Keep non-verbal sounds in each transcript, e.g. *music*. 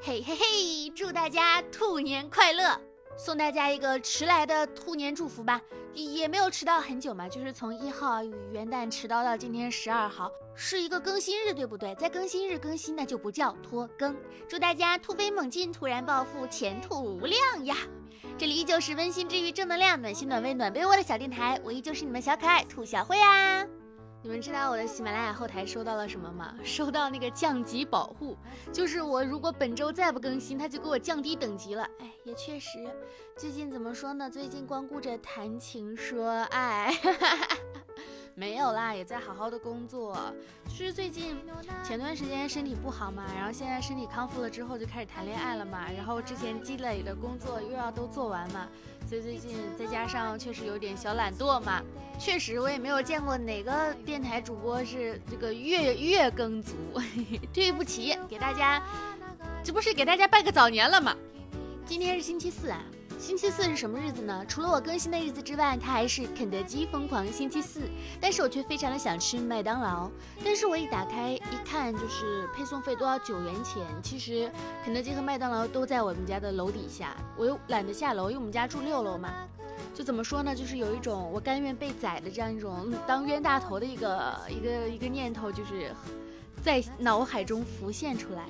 嘿嘿嘿，祝大家兔年快乐！送大家一个迟来的兔年祝福吧，也没有迟到很久嘛，就是从一号元旦迟到到今天十二号，是一个更新日，对不对？在更新日更新，那就不叫拖更。祝大家突飞猛进，突然暴富，前途无量呀！这里依旧是温馨治愈、正能量、暖心暖胃暖被窝的小电台，我依旧是你们小可爱兔小慧啊。你们知道我的喜马拉雅后台收到了什么吗？*laughs* 收到那个降级保护，就是我如果本周再不更新，他就给我降低等级了。哎，也确实，最近怎么说呢？最近光顾着谈情说爱。*laughs* 没有啦，也在好好的工作。就是最近前段时间身体不好嘛，然后现在身体康复了之后就开始谈恋爱了嘛，然后之前积累的工作又要都做完嘛，所以最近再加上确实有点小懒惰嘛，确实我也没有见过哪个电台主播是这个月月更足，*laughs* 对不起，给大家，这不是给大家拜个早年了吗？今天是星期四啊。星期四是什么日子呢？除了我更新的日子之外，它还是肯德基疯狂星期四。但是我却非常的想吃麦当劳。但是我一打开一看，就是配送费都要九元钱。其实肯德基和麦当劳都在我们家的楼底下，我又懒得下楼，因为我们家住六楼嘛。就怎么说呢？就是有一种我甘愿被宰的这样一种当冤大头的一个一个一个念头，就是在脑海中浮现出来。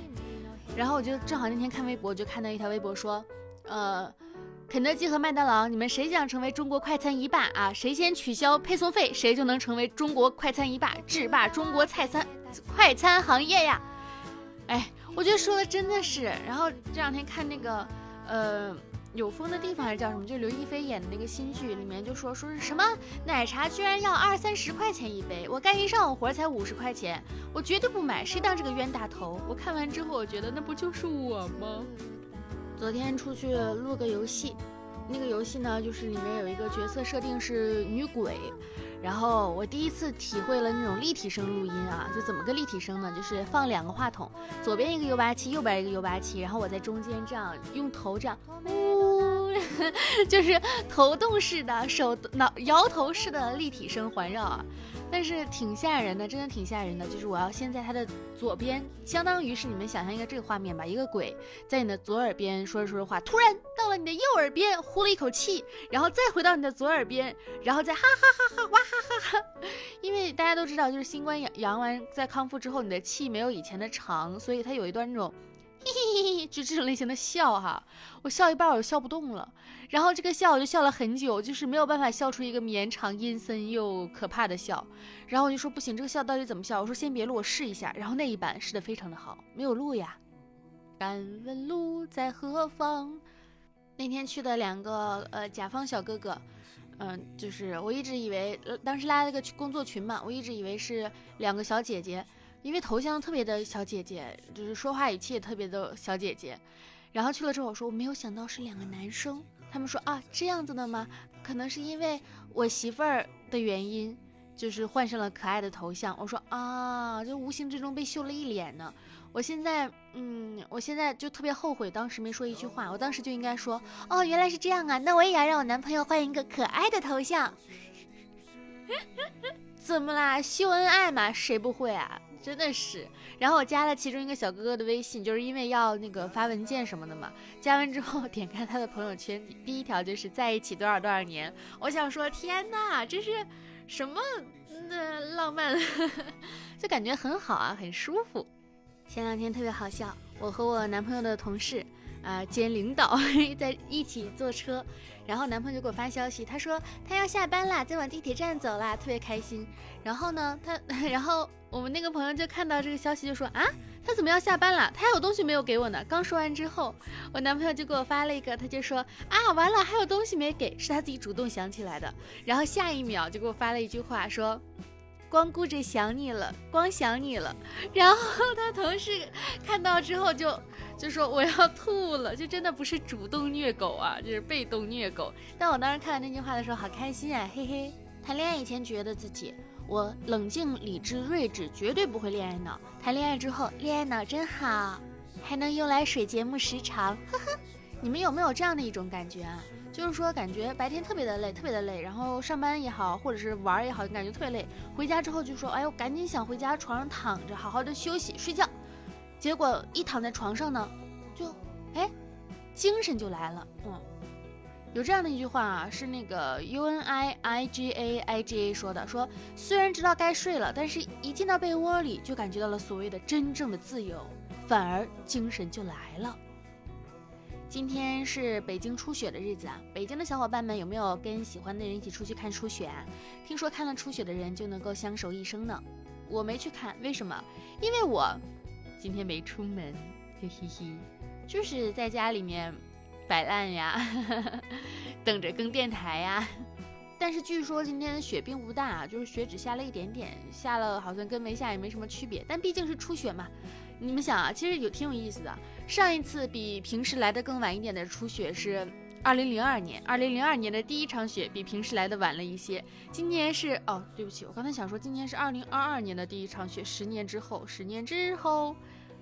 然后我就正好那天看微博，就看到一条微博说，呃。肯德基和麦当劳，你们谁想成为中国快餐一霸啊？谁先取消配送费，谁就能成为中国快餐一霸，制霸中国菜餐快餐行业呀！哎，我觉得说的真的是。然后这两天看那个，呃，有风的地方还是叫什么？就刘亦菲演的那个新剧，里面就说说是什么奶茶居然要二三十块钱一杯，我干一上午活才五十块钱，我绝对不买，谁当这个冤大头？我看完之后，我觉得那不就是我吗？昨天出去录个游戏，那个游戏呢，就是里面有一个角色设定是女鬼，然后我第一次体会了那种立体声录音啊，就怎么个立体声呢？就是放两个话筒，左边一个 U 八七，右边一个 U 八七，然后我在中间这样用头这样，呜，*laughs* 就是头动式的手脑摇头式的立体声环绕啊。但是挺吓人的，真的挺吓人的。就是我要先在他的左边，相当于是你们想象一个这个画面吧，一个鬼在你的左耳边说着说着话，突然到了你的右耳边呼了一口气，然后再回到你的左耳边，然后再哈哈哈哈哇哈哈哈。因为大家都知道，就是新冠阳阳完在康复之后，你的气没有以前的长，所以它有一段那种。就这种类型的笑哈，我笑一半我就笑不动了，然后这个笑我就笑了很久，就是没有办法笑出一个绵长阴森又可怕的笑，然后我就说不行，这个笑到底怎么笑？我说先别录，我试一下，然后那一版试的非常的好，没有录呀。敢问路在何方？那天去的两个呃甲方小哥哥，嗯，就是我一直以为，当时拉了个工作群嘛，我一直以为是两个小姐姐。因为头像特别的小姐姐，就是说话语气也特别的小姐姐，然后去了之后我说我没有想到是两个男生，他们说啊这样子的吗？可能是因为我媳妇儿的原因，就是换上了可爱的头像。我说啊，就无形之中被秀了一脸呢。我现在嗯，我现在就特别后悔当时没说一句话，我当时就应该说哦原来是这样啊，那我也要让我男朋友换一个可爱的头像。*laughs* 怎么啦？秀恩爱嘛，谁不会啊？真的是，然后我加了其中一个小哥哥的微信，就是因为要那个发文件什么的嘛。加完之后，*laughs* 点开他的朋友圈，第一条就是在一起多少多少年。我想说，天哪，这是什么那浪漫？*laughs* 就感觉很好啊，很舒服。前两天特别好笑，我和我男朋友的同事。啊，兼领导 *laughs* 在一起坐车，然后男朋友就给我发消息，他说他要下班啦，在往地铁站走啦，特别开心。然后呢，他，然后我们那个朋友就看到这个消息，就说啊，他怎么要下班了？他还有东西没有给我呢。刚说完之后，我男朋友就给我发了一个，他就说啊，完了，还有东西没给，是他自己主动想起来的。然后下一秒就给我发了一句话，说。光顾着想你了，光想你了，然后他同事看到之后就就说我要吐了，就真的不是主动虐狗啊，就是被动虐狗。但我当时看到那句话的时候，好开心啊，嘿嘿。谈恋爱以前觉得自己我冷静、理智、睿智，绝对不会恋爱脑。谈恋爱之后，恋爱脑真好，还能用来水节目时长，呵呵。你们有没有这样的一种感觉啊？就是说，感觉白天特别的累，特别的累，然后上班也好，或者是玩也好，感觉特别累。回家之后就说：“哎呦，赶紧想回家床上躺着，好好的休息睡觉。”结果一躺在床上呢，就哎，精神就来了。嗯，有这样的一句话啊，是那个 U N I I G A I G A 说的，说虽然知道该睡了，但是一进到被窝里就感觉到了所谓的真正的自由，反而精神就来了。今天是北京初雪的日子啊！北京的小伙伴们有没有跟喜欢的人一起出去看初雪啊？听说看了初雪的人就能够相守一生呢。我没去看，为什么？因为我今天没出门，嘿嘿嘿，就是在家里面摆烂呀，等着更电台呀。但是据说今天雪并不大，就是雪只下了一点点，下了好像跟没下也没什么区别。但毕竟是初雪嘛。你们想啊，其实有挺有意思的。上一次比平时来的更晚一点的初雪是二零零二年，二零零二年的第一场雪比平时来的晚了一些。今年是哦，对不起，我刚才想说今年是二零二二年的第一场雪，十年之后，十年之后，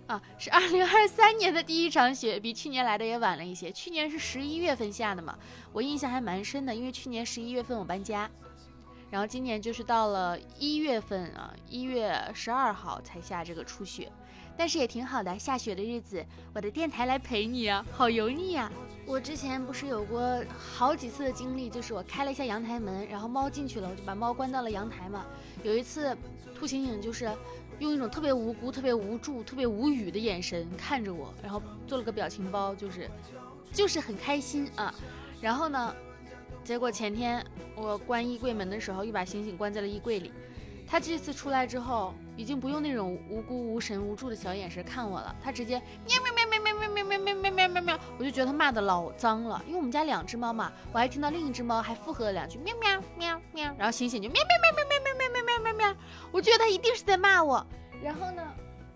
啊，是二零二三年的第一场雪，比去年来的也晚了一些。去年是十一月份下的嘛，我印象还蛮深的，因为去年十一月份我搬家，然后今年就是到了一月份啊，一月十二号才下这个初雪。但是也挺好的，下雪的日子，我的电台来陪你啊，好油腻呀！我之前不是有过好几次的经历，就是我开了一下阳台门，然后猫进去了，我就把猫关到了阳台嘛。有一次，兔醒醒就是用一种特别无辜、特别无助、特别无语的眼神看着我，然后做了个表情包，就是就是很开心啊。然后呢，结果前天我关衣柜门的时候，又把星星关在了衣柜里。他这次出来之后，已经不用那种无辜、无神、无助的小眼神看我了，他直接喵喵喵喵喵喵喵喵喵喵喵喵喵，我就觉得他骂的老脏了。因为我们家两只猫嘛，我还听到另一只猫还附和了两句喵喵喵喵，然后醒醒就喵喵喵喵喵喵喵喵喵喵喵，我觉得他一定是在骂我。然后呢，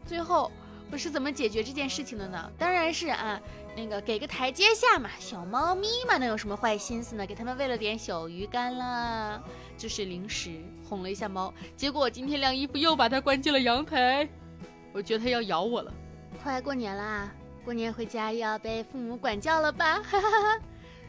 最后我是怎么解决这件事情的呢？当然是啊，那个给个台阶下嘛，小猫咪嘛，能有什么坏心思呢？给他们喂了点小鱼干啦。就是零食哄了一下猫，结果我今天晾衣服又把它关进了阳台，我觉得它要咬我了。快过年啦，过年回家又要被父母管教了吧？哈哈哈。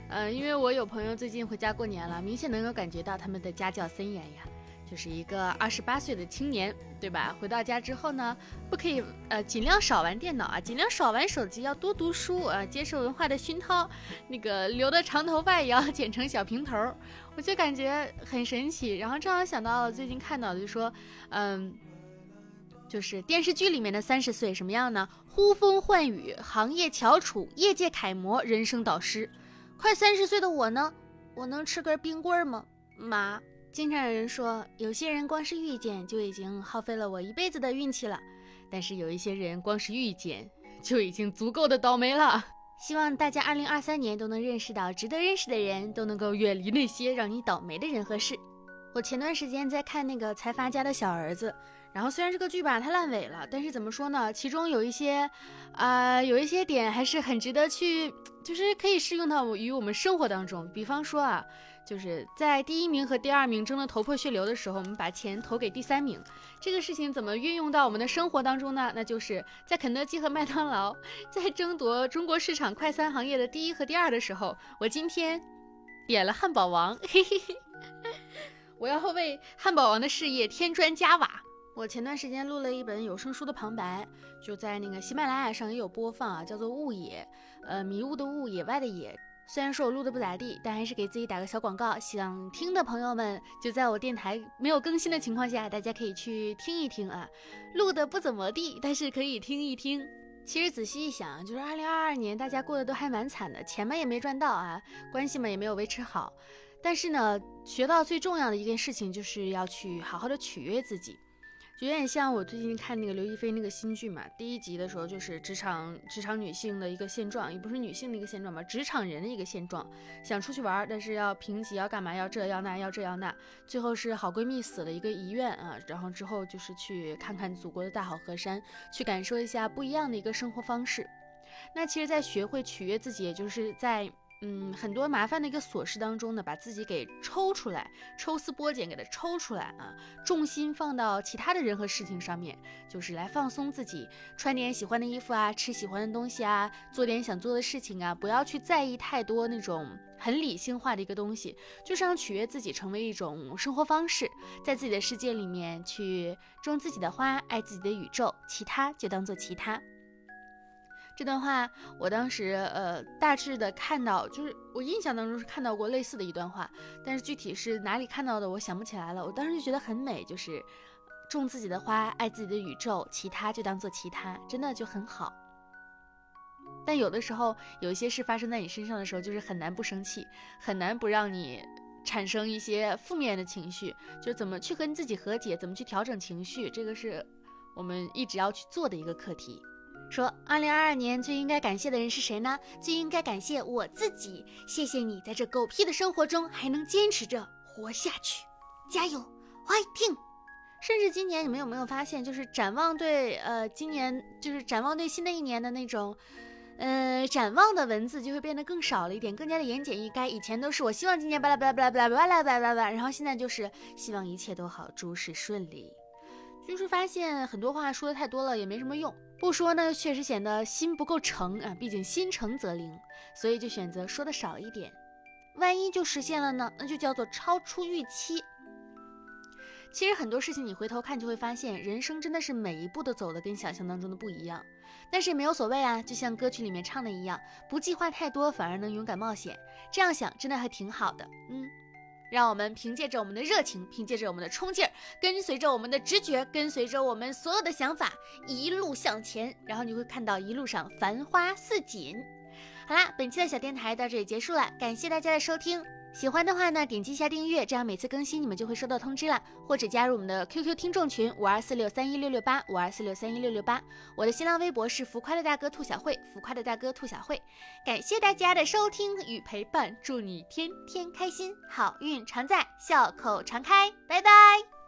嗯，因为我有朋友最近回家过年了，明显能够感觉到他们的家教森严呀。就是一个二十八岁的青年，对吧？回到家之后呢，不可以呃，尽量少玩电脑啊，尽量少玩手机，要多读书啊，接受文化的熏陶。那个留的长头发也要 *laughs* 剪成小平头，我就感觉很神奇。然后正好想到最近看到的，就说，嗯，就是电视剧里面的三十岁什么样呢？呼风唤雨，行业翘楚，业界楷模，人生导师。快三十岁的我呢，我能吃根冰棍吗？妈。经常有人说，有些人光是遇见就已经耗费了我一辈子的运气了，但是有一些人光是遇见就已经足够的倒霉了。希望大家二零二三年都能认识到值得认识的人，都能够远离那些让你倒霉的人和事。我前段时间在看那个财阀家的小儿子。然后虽然这个剧吧它烂尾了，但是怎么说呢？其中有一些，啊，有一些点还是很值得去，就是可以适用到于我们生活当中。比方说啊，就是在第一名和第二名争得头破血流的时候，我们把钱投给第三名，这个事情怎么运用到我们的生活当中呢？那就是在肯德基和麦当劳在争夺中国市场快餐行业的第一和第二的时候，我今天点了汉堡王，嘿嘿嘿，我要为汉堡王的事业添砖加瓦。我前段时间录了一本有声书的旁白，就在那个喜马拉雅上也有播放啊，叫做《雾野》，呃，迷雾的雾，野外的野。虽然说我录的不咋地，但还是给自己打个小广告，想听的朋友们就在我电台没有更新的情况下，大家可以去听一听啊。录的不怎么地，但是可以听一听。其实仔细一想，就是二零二二年大家过得都还蛮惨的，钱嘛也没赚到啊，关系嘛也没有维持好。但是呢，学到最重要的一件事情，就是要去好好的取悦自己。有点像我最近看那个刘亦菲那个新剧嘛，第一集的时候就是职场职场女性的一个现状，也不是女性的一个现状吧，职场人的一个现状，想出去玩，但是要评级，要干嘛，要这要那，要这要那，最后是好闺蜜死了一个遗愿啊，然后之后就是去看看祖国的大好河山，去感受一下不一样的一个生活方式。那其实，在学会取悦自己，也就是在。嗯，很多麻烦的一个琐事当中呢，把自己给抽出来，抽丝剥茧，给它抽出来啊，重心放到其他的人和事情上面，就是来放松自己，穿点喜欢的衣服啊，吃喜欢的东西啊，做点想做的事情啊，不要去在意太多那种很理性化的一个东西，就是让取悦自己成为一种生活方式，在自己的世界里面去种自己的花，爱自己的宇宙，其他就当做其他。这段话我当时呃大致的看到，就是我印象当中是看到过类似的一段话，但是具体是哪里看到的，我想不起来了。我当时就觉得很美，就是种自己的花，爱自己的宇宙，其他就当做其他，真的就很好。但有的时候，有一些事发生在你身上的时候，就是很难不生气，很难不让你产生一些负面的情绪。就怎么去和自己和解，怎么去调整情绪，这个是我们一直要去做的一个课题。说，二零二二年最应该感谢的人是谁呢？最应该感谢我自己，谢谢你在这狗屁的生活中还能坚持着活下去，加油，fighting！甚至今年你们有没有发现，就是展望对呃今年就是展望对新的一年的那种。呃，展望的文字就会变得更少了一点，更加的言简意赅。以前都是我希望今年巴拉巴拉巴拉巴拉巴拉巴拉巴拉，然后现在就是希望一切都好，诸事顺利。就是发现很多话说的太多了也没什么用，不说呢确实显得心不够诚啊，毕竟心诚则灵，所以就选择说的少一点。万一就实现了呢，那就叫做超出预期。其实很多事情你回头看就会发现，人生真的是每一步都走的跟想象当中的不一样。但是也没有所谓啊，就像歌曲里面唱的一样，不计划太多，反而能勇敢冒险。这样想真的还挺好的。嗯，让我们凭借着我们的热情，凭借着我们的冲劲儿，跟随着我们的直觉，跟随着我们所有的想法，一路向前。然后你会看到一路上繁花似锦。好啦，本期的小电台到这里结束了，感谢大家的收听。喜欢的话呢，点击一下订阅，这样每次更新你们就会收到通知了。或者加入我们的 QQ 听众群五二四六三一六六八五二四六三一六六八。我的新浪微博是浮夸的大哥兔小慧，浮夸的大哥兔小慧。感谢大家的收听与陪伴，祝你天天开心，好运常在，笑口常开，拜拜。